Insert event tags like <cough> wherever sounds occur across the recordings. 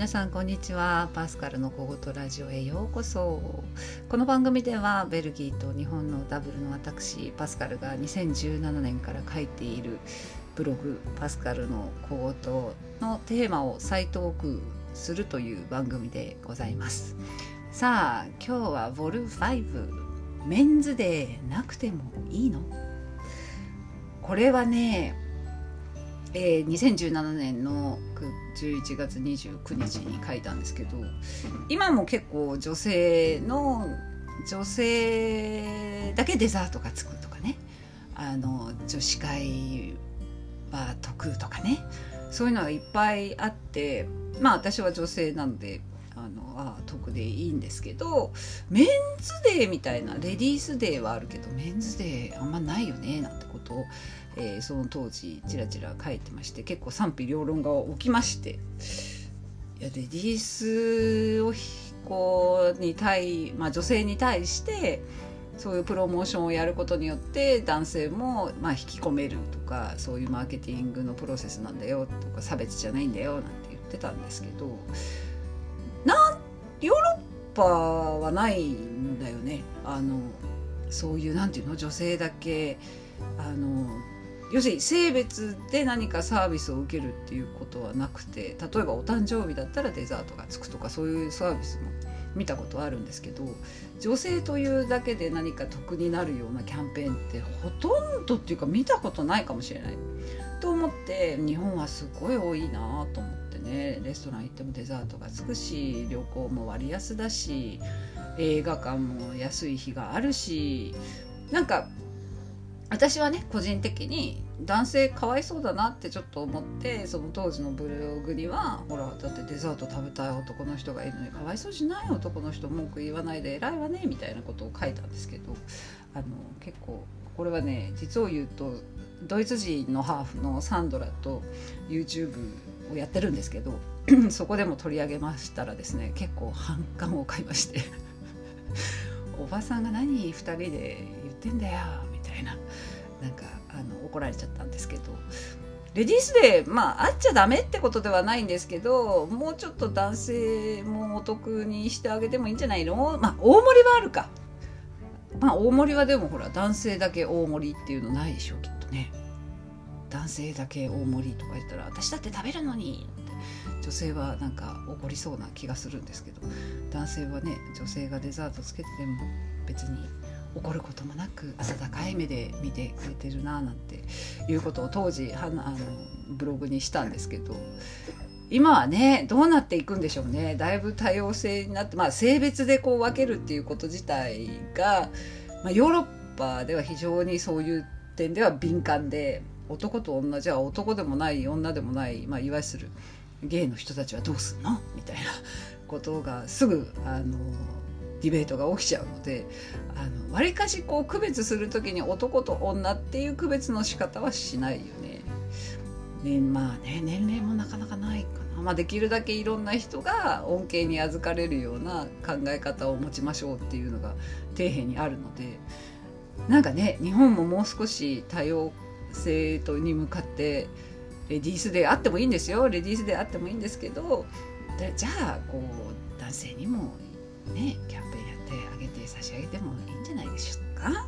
皆さんこんにちは。パスカルの小言ラジオへようこそ。この番組ではベルギーと日本のダブルの私パスカルが2017年から書いているブログ「パスカルの小言」のテーマを再トークするという番組でございます。さあ今日はボル5メンズデーなくてもいいの？これはねえー、2017年の11月29日に書いたんですけど今も結構女性の女性だけデザートがつくとかね。あの女子会は得とかね。そういうのがいっぱいあってまあ私は女性なのであのあ得でいいんですけどメンズデーみたいなレディースデーはあるけどメンズデーあんまないよねなんてことをえー、その当時ちらちら書いてまして結構賛否両論が起きましていやレディースをこうに対、まあ、女性に対してそういうプロモーションをやることによって男性もまあ引き込めるとかそういうマーケティングのプロセスなんだよとか差別じゃないんだよなんて言ってたんですけどなんヨーロッパはないんだよね。あのそういうなんていうの？女性だけあの要するに性別で何かサービスを受けるっていうことはなくて例えばお誕生日だったらデザートがつくとかそういうサービスも見たことあるんですけど女性というだけで何か得になるようなキャンペーンってほとんどっていうか見たことないかもしれない。と思って日本はすごい多いなと思って。ねレストラン行ってもデザートがつくし旅行も割安だし映画館も安い日があるしなんか私はね個人的に男性かわいそうだなってちょっと思ってその当時のブログにはほらだってデザート食べたい男の人がいるのにかわいそうしない男の人文句言わないで偉いわねみたいなことを書いたんですけどあの結構これはね実を言うとドイツ人のハーフのサンドラと YouTube をやってるんですけど <clears throat> そこでも取り上げましたらですね結構反感を買いまして。<laughs> おばさんが何2人で言ってんだよみたいな。なんかあの怒られちゃったんですけど。レディースデーまあ会っちゃダメってことではないんですけどもうちょっと男性もお得にしてあげてもいいんじゃないの？まあ大盛りはあるか。まあ大盛りはでもほら男性だけ大盛りっていうのないでしょきっと。ね男性だけ大盛りとか言ったら私だって食べるのにって女性はなんか怒りそうな気がするんですけど男性はね女性がデザートつけてても別に怒ることもなく温かい目で見てくれてるななんていうことを当時はあのブログにしたんですけど今はねどうなっていくんでしょうね。だいぶ多様性になってまあ性別でこう分けるっていうこと自体が、まあ、ヨーロッパでは非常にそういう点では敏感で男と女じゃ男でもない女でもない、まあ、いわゆるゲイの人たちはどうすんの？みたいなことがすぐあのディベートが起きちゃうのでわりかしこう区別する時に男と女っていう区別の仕方はしないよね。ねまあね年齢もなかなかないかな、まあ、できるだけいろんな人が恩恵に預かれるような考え方を持ちましょうっていうのが底辺にあるのでなんかね日本ももう少し多様性とに向かってレディースであってもいいんですよ。レディースであってもいいんですけどじゃあこう男性にもねキャンペーンやってあげて差し上げてもいいんじゃないでしょうか。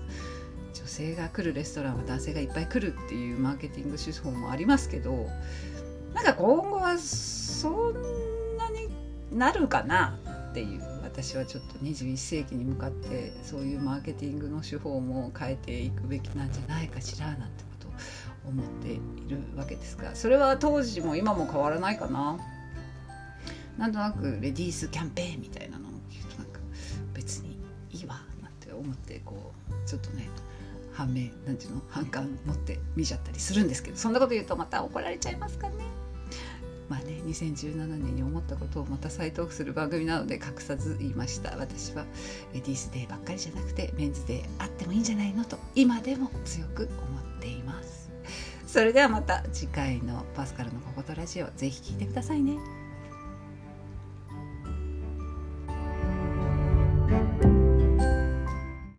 女性が来るレストランは男性がいっぱい来るっていうマーケティング手法もありますけどなんか今後はそんなになるかなっていう。私はちょっと21世紀に向かってそういうマーケティングの手法も変えていくべきなんじゃないかしらなんてことを思っているわけですがそれは当時も今も変わらないかな？なんとなくレディースキャンペーンみたいなのを聞くとなんか別にいいわなんて思ってこうちょっとね反面なんていうの？反感持って見ちゃったりするんですけどそんなこと言うとまた怒られちゃいますかね。まあね、2017年に思ったことをまた再トークする番組なので隠さず言いました。私はレディースデーばっかりじゃなくてメンズデーあってもいいんじゃないのと今でも強く思っています。それではまた次回のパスカルのココトラジオぜひ聴いてくださいね。